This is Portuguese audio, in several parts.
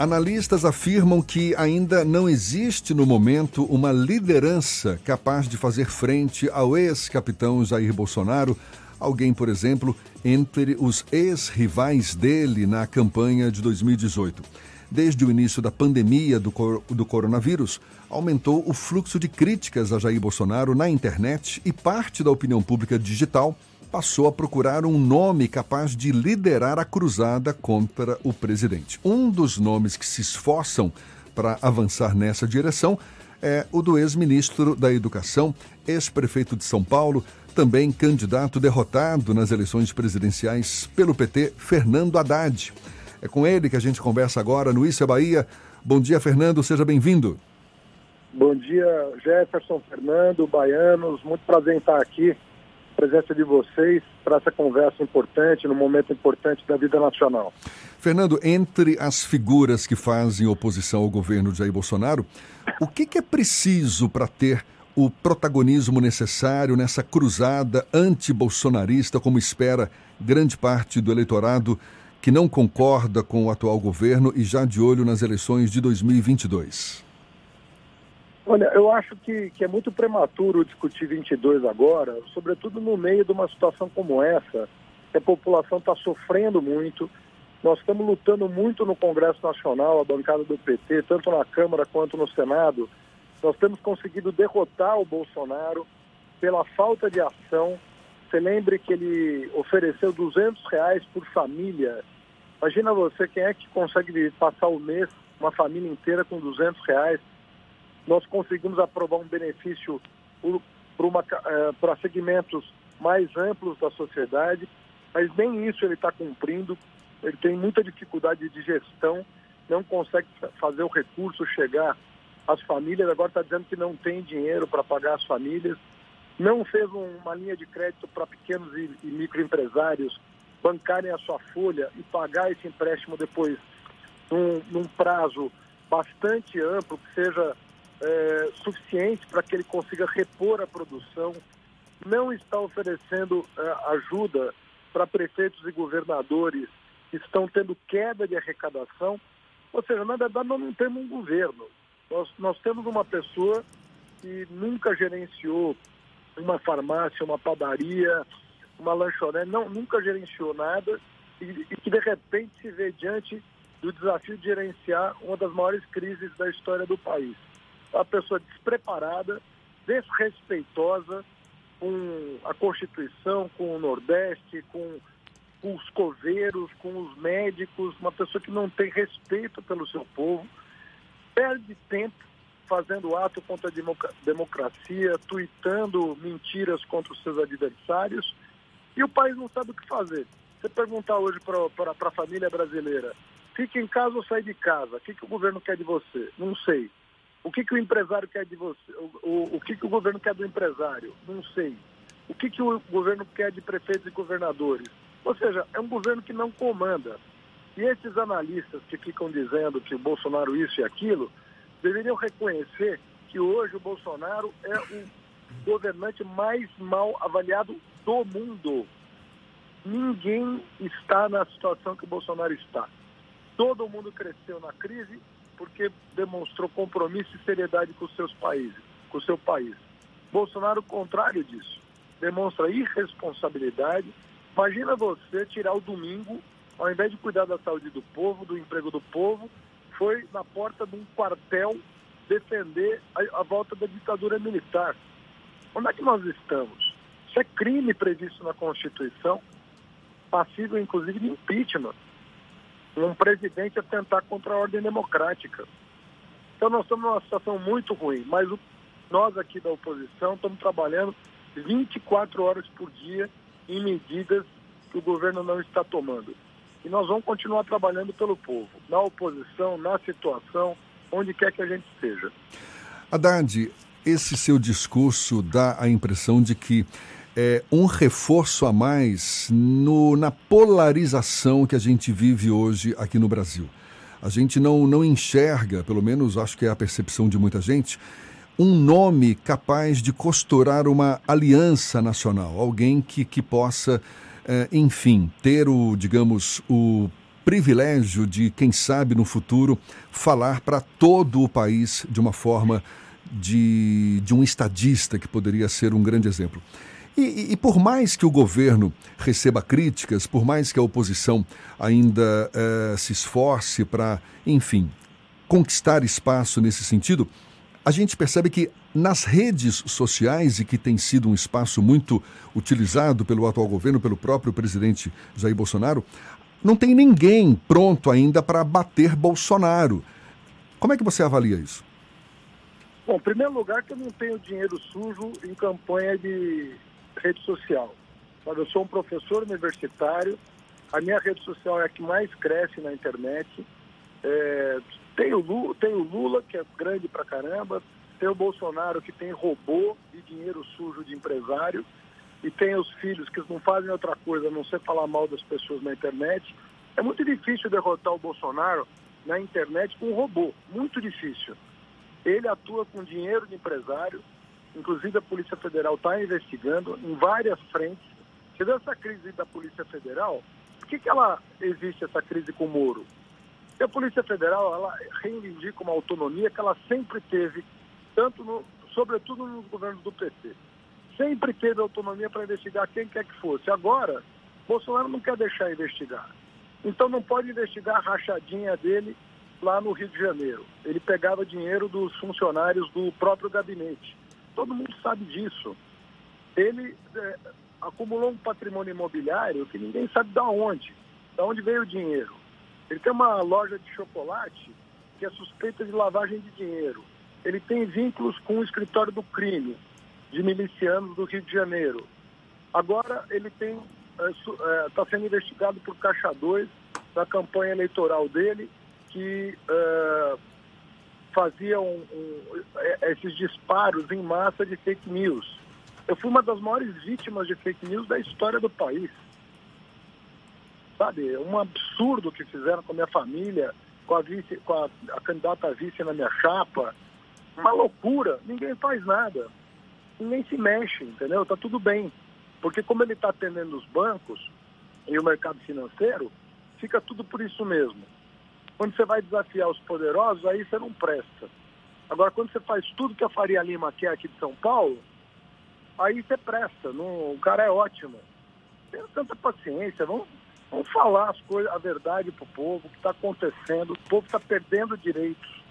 Analistas afirmam que ainda não existe no momento uma liderança capaz de fazer frente ao ex-capitão Jair Bolsonaro, alguém, por exemplo, entre os ex-rivais dele na campanha de 2018. Desde o início da pandemia do, do coronavírus, aumentou o fluxo de críticas a Jair Bolsonaro na internet e parte da opinião pública digital passou a procurar um nome capaz de liderar a cruzada contra o presidente. Um dos nomes que se esforçam para avançar nessa direção é o do ex-ministro da Educação, ex-prefeito de São Paulo, também candidato derrotado nas eleições presidenciais pelo PT, Fernando Haddad. É com ele que a gente conversa agora no Isso é Bahia. Bom dia, Fernando, seja bem-vindo. Bom dia, Jefferson, Fernando, baianos, muito prazer em estar aqui presença de vocês para essa conversa importante, no momento importante da vida nacional. Fernando, entre as figuras que fazem oposição ao governo de Jair Bolsonaro, o que, que é preciso para ter o protagonismo necessário nessa cruzada anti-bolsonarista, como espera grande parte do eleitorado que não concorda com o atual governo e já de olho nas eleições de 2022? Olha, eu acho que, que é muito prematuro discutir 22 agora, sobretudo no meio de uma situação como essa, que a população está sofrendo muito. Nós estamos lutando muito no Congresso Nacional, a bancada do PT, tanto na Câmara quanto no Senado. Nós temos conseguido derrotar o Bolsonaro pela falta de ação. Você lembre que ele ofereceu 200 reais por família. Imagina você, quem é que consegue passar o mês, uma família inteira com 200 reais? Nós conseguimos aprovar um benefício para é, segmentos mais amplos da sociedade, mas nem isso ele está cumprindo. Ele tem muita dificuldade de gestão, não consegue fazer o recurso chegar às famílias. Agora está dizendo que não tem dinheiro para pagar as famílias. Não fez uma linha de crédito para pequenos e, e microempresários bancarem a sua folha e pagar esse empréstimo depois num, num prazo bastante amplo, que seja é, suficiente para que ele consiga repor a produção, não está oferecendo é, ajuda para prefeitos e governadores que estão tendo queda de arrecadação. Ou seja, na verdade, nós não temos um governo. Nós, nós temos uma pessoa que nunca gerenciou uma farmácia, uma padaria, uma lanchonete, não, nunca gerenciou nada e, e que, de repente, se vê diante do desafio de gerenciar uma das maiores crises da história do país uma pessoa despreparada, desrespeitosa com a Constituição, com o Nordeste, com, os coveiros, com os médicos, uma pessoa que não tem respeito pelo seu povo, perde tempo fazendo ato contra a democracia, tuitando mentiras contra os seus adversários, e o país não sabe o que fazer. Você perguntar hoje para a família brasileira, fique em casa ou sai de casa, o que, que o governo quer de você? Não sei. O que, que o empresário quer de você? O, o, o que, que o governo quer do empresário? Não sei. O que, que o governo quer de prefeitos e governadores? Ou seja, é um governo que não comanda. E esses analistas que ficam dizendo que o Bolsonaro isso e aquilo, deveriam reconhecer que hoje o Bolsonaro é o governante mais mal avaliado do mundo. Ninguém está na situação que o Bolsonaro está. Todo mundo cresceu na crise, porque demonstrou compromisso e seriedade com seus países, com o seu país. Bolsonaro, contrário disso, demonstra irresponsabilidade. Imagina você tirar o domingo, ao invés de cuidar da saúde do povo, do emprego do povo, foi na porta de um quartel defender a, a volta da ditadura militar. Onde é que nós estamos? Isso é crime previsto na Constituição, passível inclusive de impeachment um presidente a tentar contra a ordem democrática. Então nós estamos numa situação muito ruim, mas nós aqui da oposição estamos trabalhando 24 horas por dia em medidas que o governo não está tomando. E nós vamos continuar trabalhando pelo povo, na oposição, na situação, onde quer que a gente esteja. Haddad, esse seu discurso dá a impressão de que é, um reforço a mais no, na polarização que a gente vive hoje aqui no Brasil. A gente não, não enxerga, pelo menos acho que é a percepção de muita gente, um nome capaz de costurar uma aliança nacional, alguém que, que possa, é, enfim, ter o, digamos, o privilégio de, quem sabe, no futuro, falar para todo o país de uma forma de, de um estadista que poderia ser um grande exemplo. E, e, por mais que o governo receba críticas, por mais que a oposição ainda eh, se esforce para, enfim, conquistar espaço nesse sentido, a gente percebe que nas redes sociais, e que tem sido um espaço muito utilizado pelo atual governo, pelo próprio presidente Jair Bolsonaro, não tem ninguém pronto ainda para bater Bolsonaro. Como é que você avalia isso? Bom, em primeiro lugar, que eu não tenho dinheiro sujo em campanha de rede social. Eu sou um professor universitário, a minha rede social é a que mais cresce na internet. É, tem, o Lula, tem o Lula, que é grande pra caramba, tem o Bolsonaro, que tem robô e dinheiro sujo de empresário, e tem os filhos que não fazem outra coisa a não ser falar mal das pessoas na internet. É muito difícil derrotar o Bolsonaro na internet com um robô, muito difícil. Ele atua com dinheiro de empresário, inclusive a Polícia Federal está investigando em várias frentes. Vê essa crise da Polícia Federal? Por que, que ela existe essa crise com o Moro? Porque a Polícia Federal ela reivindica uma autonomia que ela sempre teve, tanto no, sobretudo nos governos do PT. Sempre teve autonomia para investigar quem quer que fosse. Agora, Bolsonaro não quer deixar investigar. Então não pode investigar a rachadinha dele lá no Rio de Janeiro. Ele pegava dinheiro dos funcionários do próprio gabinete. Todo mundo sabe disso. Ele é, acumulou um patrimônio imobiliário que ninguém sabe de onde. De onde veio o dinheiro. Ele tem uma loja de chocolate que é suspeita de lavagem de dinheiro. Ele tem vínculos com o escritório do crime de milicianos do Rio de Janeiro. Agora ele tem está é, é sendo investigado por Caixa 2 da campanha eleitoral dele que uh, faziam um, é, esses disparos em massa de fake news. Eu fui uma das maiores vítimas de fake news da história do país. Sabe, é um absurdo que fizeram com a minha família, com a, vice, com a, a candidata a vice na minha chapa. Uma loucura, ninguém faz nada. Ninguém se mexe, entendeu? Tá tudo bem. Porque como ele está atendendo os bancos e o mercado financeiro, fica tudo por isso mesmo. Quando você vai desafiar os poderosos, aí você não presta. Agora, quando você faz tudo que a Faria Lima quer aqui de São Paulo, aí você presta. Não, o cara é ótimo. Tenha tanta paciência. Vamos, vamos falar as coisas, a verdade para o povo, o que está acontecendo. O povo está perdendo direitos.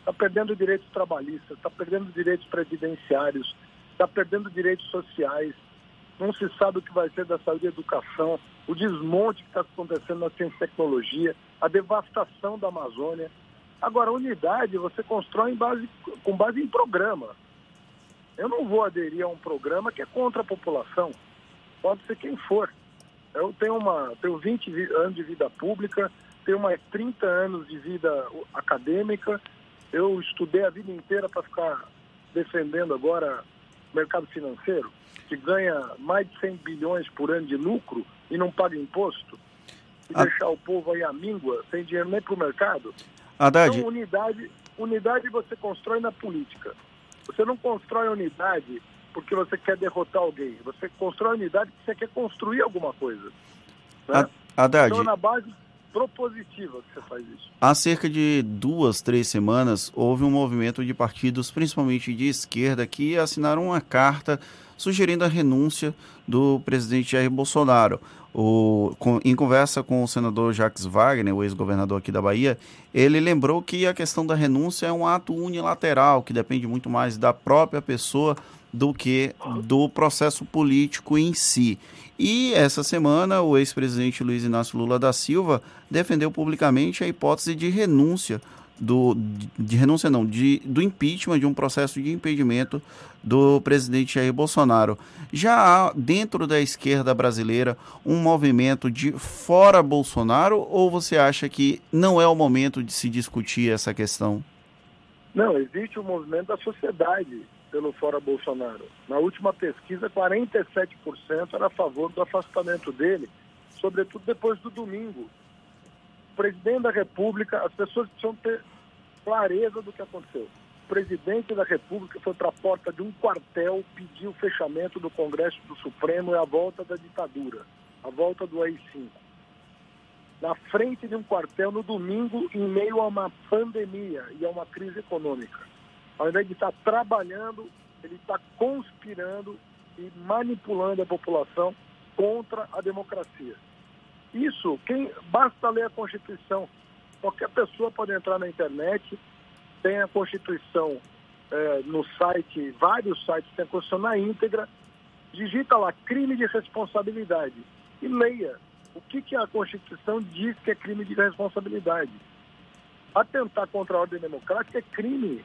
Está perdendo direitos trabalhistas, está perdendo direitos previdenciários, está perdendo direitos sociais. Não se sabe o que vai ser da saúde e educação, o desmonte que está acontecendo na ciência e tecnologia a devastação da Amazônia. Agora, unidade você constrói base, com base em programa. Eu não vou aderir a um programa que é contra a população. Pode ser quem for. Eu tenho, uma, tenho 20 anos de vida pública, tenho mais 30 anos de vida acadêmica. Eu estudei a vida inteira para ficar defendendo agora mercado financeiro, que ganha mais de 100 bilhões por ano de lucro e não paga imposto e a... deixar o povo aí à míngua, sem dinheiro nem para o mercado. Haddad... Então, unidade, unidade você constrói na política. Você não constrói unidade porque você quer derrotar alguém. Você constrói unidade porque você quer construir alguma coisa. Né? Haddad... Então, na base propositiva que você faz isso. Há cerca de duas, três semanas, houve um movimento de partidos, principalmente de esquerda, que assinaram uma carta sugerindo a renúncia do presidente Jair Bolsonaro. O, com, em conversa com o senador Jacques Wagner, o ex-governador aqui da Bahia, ele lembrou que a questão da renúncia é um ato unilateral, que depende muito mais da própria pessoa do que do processo político em si. E essa semana, o ex-presidente Luiz Inácio Lula da Silva defendeu publicamente a hipótese de renúncia do, de renúncia não, de, do impeachment, de um processo de impedimento do presidente Jair Bolsonaro. Já há dentro da esquerda brasileira um movimento de fora Bolsonaro ou você acha que não é o momento de se discutir essa questão? Não, existe um movimento da sociedade pelo fora Bolsonaro. Na última pesquisa, 47% era a favor do afastamento dele, sobretudo depois do domingo, presidente da República, as pessoas precisam ter clareza do que aconteceu. O presidente da República foi para a porta de um quartel pedir o fechamento do Congresso do Supremo e a volta da ditadura, a volta do AI-5. na frente de um quartel no domingo em meio a uma pandemia e a uma crise econômica. Ao invés de estar trabalhando, ele está conspirando e manipulando a população contra a democracia. Isso, quem basta ler a Constituição. Qualquer pessoa pode entrar na internet, tem a Constituição é, no site, vários sites tem a Constituição na íntegra, digita lá crime de responsabilidade e leia o que, que a Constituição diz que é crime de responsabilidade. Atentar contra a ordem democrática é crime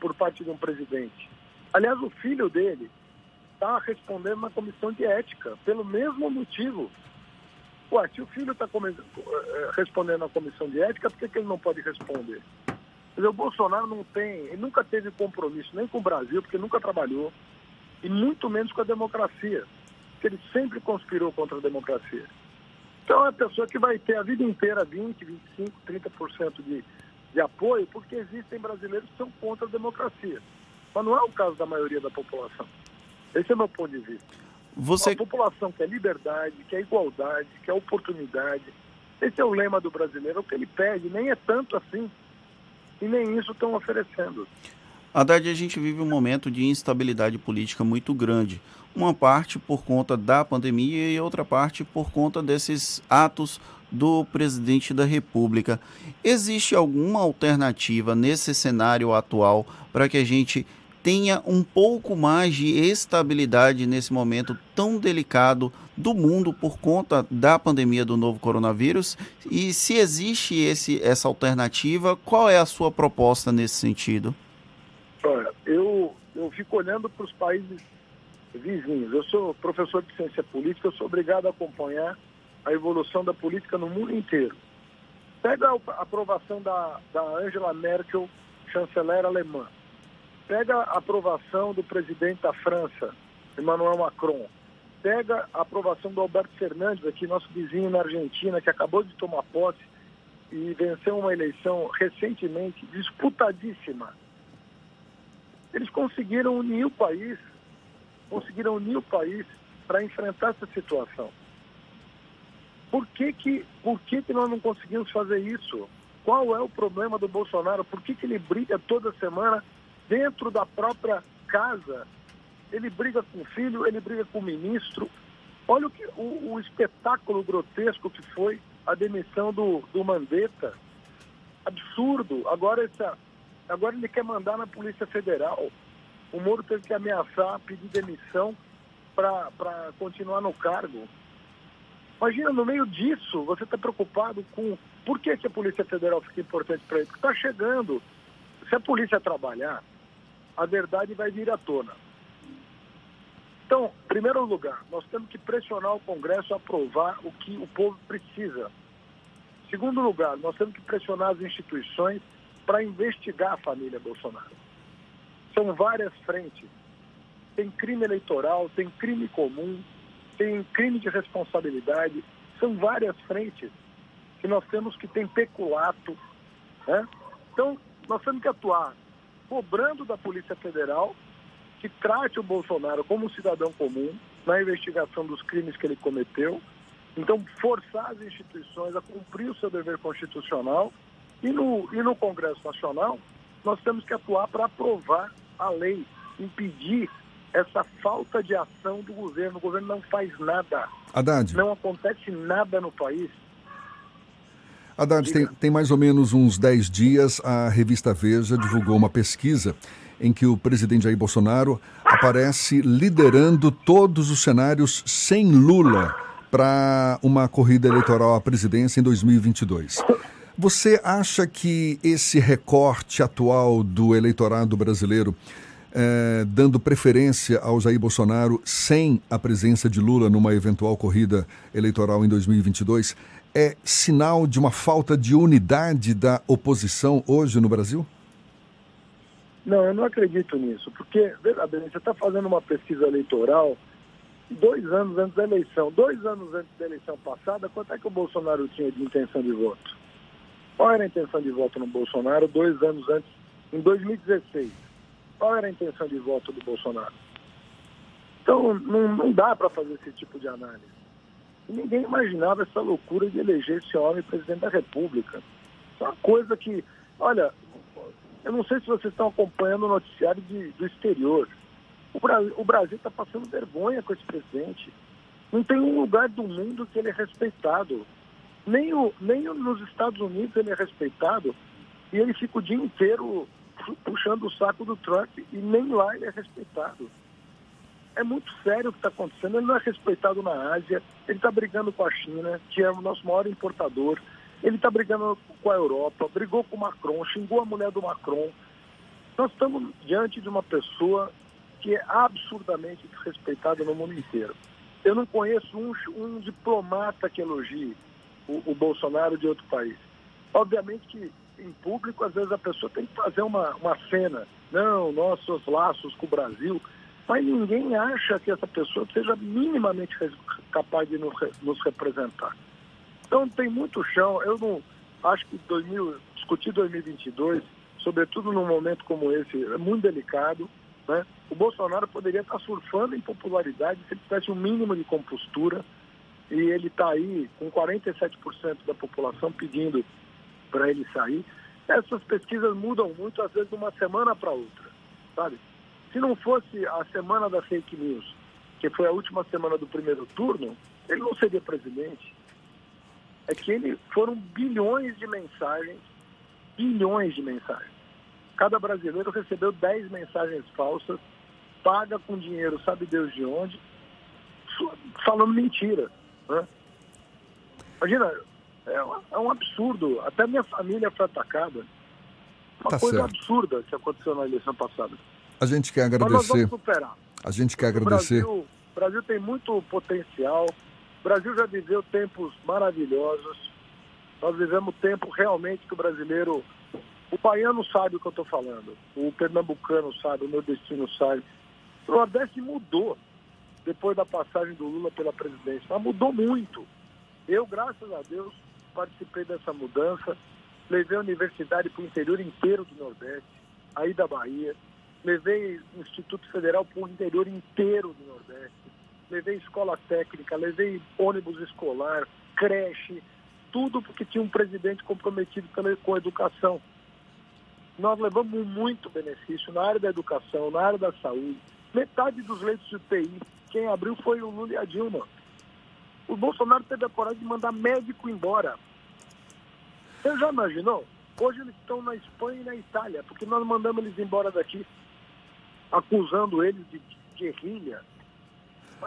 por parte de um presidente. Aliás, o filho dele está respondendo na comissão de ética, pelo mesmo motivo. Ué, se o filho está eh, respondendo na comissão de ética, por que, que ele não pode responder? Dizer, o Bolsonaro não tem, ele nunca teve compromisso nem com o Brasil, porque nunca trabalhou, e muito menos com a democracia, porque ele sempre conspirou contra a democracia. Então é uma pessoa que vai ter a vida inteira 20, 25, 30% de, de apoio, porque existem brasileiros que são contra a democracia. Mas não é o caso da maioria da população. Esse é o meu ponto de vista. Você... A população quer liberdade, quer igualdade, quer oportunidade. Esse é o lema do brasileiro, é o que ele pede, nem é tanto assim. E nem isso estão oferecendo. Haddad, a gente vive um momento de instabilidade política muito grande. Uma parte por conta da pandemia e outra parte por conta desses atos do presidente da República. Existe alguma alternativa nesse cenário atual para que a gente tenha um pouco mais de estabilidade nesse momento tão delicado do mundo por conta da pandemia do novo coronavírus? E se existe esse, essa alternativa, qual é a sua proposta nesse sentido? Olha, eu, eu fico olhando para os países vizinhos. Eu sou professor de ciência política, eu sou obrigado a acompanhar a evolução da política no mundo inteiro. Pega a aprovação da, da Angela Merkel, chanceler alemã Pega a aprovação do presidente da França, Emmanuel Macron. Pega a aprovação do Alberto Fernandes, aqui nosso vizinho na Argentina, que acabou de tomar posse e venceu uma eleição recentemente disputadíssima. Eles conseguiram unir o país, conseguiram unir o país para enfrentar essa situação. Por que que, por que que nós não conseguimos fazer isso? Qual é o problema do Bolsonaro? Por que, que ele briga toda semana dentro da própria casa. Ele briga com o filho, ele briga com o ministro. Olha o, que, o, o espetáculo grotesco que foi a demissão do, do Mandetta. Absurdo. Agora, essa, agora ele quer mandar na Polícia Federal. O Moro teve que ameaçar, pedir demissão para continuar no cargo. Imagina, no meio disso, você está preocupado com por que, que a Polícia Federal fica importante para ele? Porque está chegando. Se a polícia trabalhar, a verdade vai vir à tona. Então, em primeiro lugar, nós temos que pressionar o Congresso a aprovar o que o povo precisa. Em segundo lugar, nós temos que pressionar as instituições para investigar a família Bolsonaro. São várias frentes. Tem crime eleitoral, tem crime comum, tem crime de responsabilidade. São várias frentes que nós temos que ter peculato. Né? Então, nós temos que atuar cobrando da Polícia Federal que trate o Bolsonaro como um cidadão comum na investigação dos crimes que ele cometeu. Então, forçar as instituições a cumprir o seu dever constitucional e no, e no Congresso Nacional nós temos que atuar para aprovar a lei, impedir essa falta de ação do governo. O governo não faz nada. Haddad. Não acontece nada no país. Haddad, tem, tem mais ou menos uns 10 dias, a revista Veja divulgou uma pesquisa em que o presidente Jair Bolsonaro aparece liderando todos os cenários sem Lula para uma corrida eleitoral à presidência em 2022. Você acha que esse recorte atual do eleitorado brasileiro, eh, dando preferência ao Jair Bolsonaro sem a presença de Lula numa eventual corrida eleitoral em 2022, é sinal de uma falta de unidade da oposição hoje no Brasil? Não, eu não acredito nisso, porque, veja bem, você está fazendo uma pesquisa eleitoral dois anos antes da eleição. Dois anos antes da eleição passada, quanto é que o Bolsonaro tinha de intenção de voto? Qual era a intenção de voto no Bolsonaro dois anos antes, em 2016? Qual era a intenção de voto do Bolsonaro? Então, não, não dá para fazer esse tipo de análise. E ninguém imaginava essa loucura de eleger esse homem presidente da República. Isso é uma coisa que, olha, eu não sei se vocês estão acompanhando o noticiário de, do exterior. O Brasil está passando vergonha com esse presidente. Não tem um lugar do mundo que ele é respeitado. Nem, o, nem nos Estados Unidos ele é respeitado. E ele fica o dia inteiro puxando o saco do Trump e nem lá ele é respeitado. É muito sério o que está acontecendo. Ele não é respeitado na Ásia, ele está brigando com a China, que é o nosso maior importador. Ele está brigando com a Europa, brigou com o Macron, xingou a mulher do Macron. Nós estamos diante de uma pessoa que é absurdamente desrespeitada no mundo inteiro. Eu não conheço um, um diplomata que elogie o, o, Bolsonaro de outro país. Obviamente que em público, às vezes a pessoa tem que fazer uma, uma cena. Não, nossos laços com o Brasil. Mas ninguém acha que essa pessoa seja minimamente capaz de nos, representar. Então tem muito chão. Eu não acho que 2000, discutir 2022, sobretudo num momento como esse, é muito delicado. Né? O Bolsonaro poderia estar surfando em popularidade se ele tivesse um mínimo de compostura. E ele está aí com 47% da população pedindo para ele sair. Essas pesquisas mudam muito, às vezes, de uma semana para outra, sabe? Se não fosse a semana da fake news, que foi a última semana do primeiro turno, ele não seria presidente é que ele foram bilhões de mensagens, bilhões de mensagens. Cada brasileiro recebeu 10 mensagens falsas, paga com dinheiro, sabe Deus de onde, falando mentira. Né? Imagina, é, é, um absurdo. Até minha família foi atacada. Uma tá coisa certo. absurda que aconteceu na eleição passada. A gente quer agradecer. Mas nós vamos superar. A gente quer agradecer. O Brasil, o Brasil tem muito potencial. O Brasil já viveu tempos maravilhosos. Nós vivemos tempo realmente que o brasileiro. O baiano sabe o que eu estou falando. O pernambucano sabe, o meu destino sabe. O Nordeste mudou depois da passagem do Lula pela presidência. Mas mudou muito. Eu, graças a Deus, participei dessa mudança. Levei a universidade para o interior inteiro do Nordeste, aí da Bahia. Levei o Instituto Federal para o interior inteiro do Nordeste levei escola técnica, levei ônibus escolar, creche, tudo porque tinha um presidente comprometido com a educação. Nós levamos muito benefício na área da educação, na área da saúde. Metade dos leitos de UTI, quem abriu foi o Lula e a Dilma. O Bolsonaro teve a coragem de mandar médico embora. Você já imaginou? Hoje eles estão na Espanha e na Itália, porque nós mandamos eles embora daqui, acusando eles de guerrilha,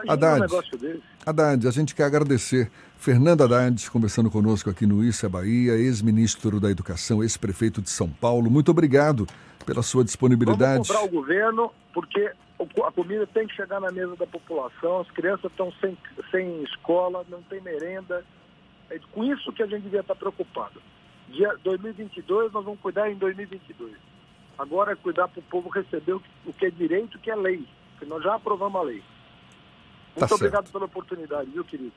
Haddad, um Haddad, a gente quer agradecer. Fernando Haddad, conversando conosco aqui no Issa Bahia, ex-ministro da Educação, ex-prefeito de São Paulo. Muito obrigado pela sua disponibilidade. Vamos cobrar o governo, porque a comida tem que chegar na mesa da população, as crianças estão sem, sem escola, não tem merenda. É com isso que a gente devia estar preocupado. Dia 2022, nós vamos cuidar em 2022. Agora é cuidar para o povo receber o que é direito, o que é lei, porque nós já aprovamos a lei. Muito tá obrigado pela oportunidade, viu, querido?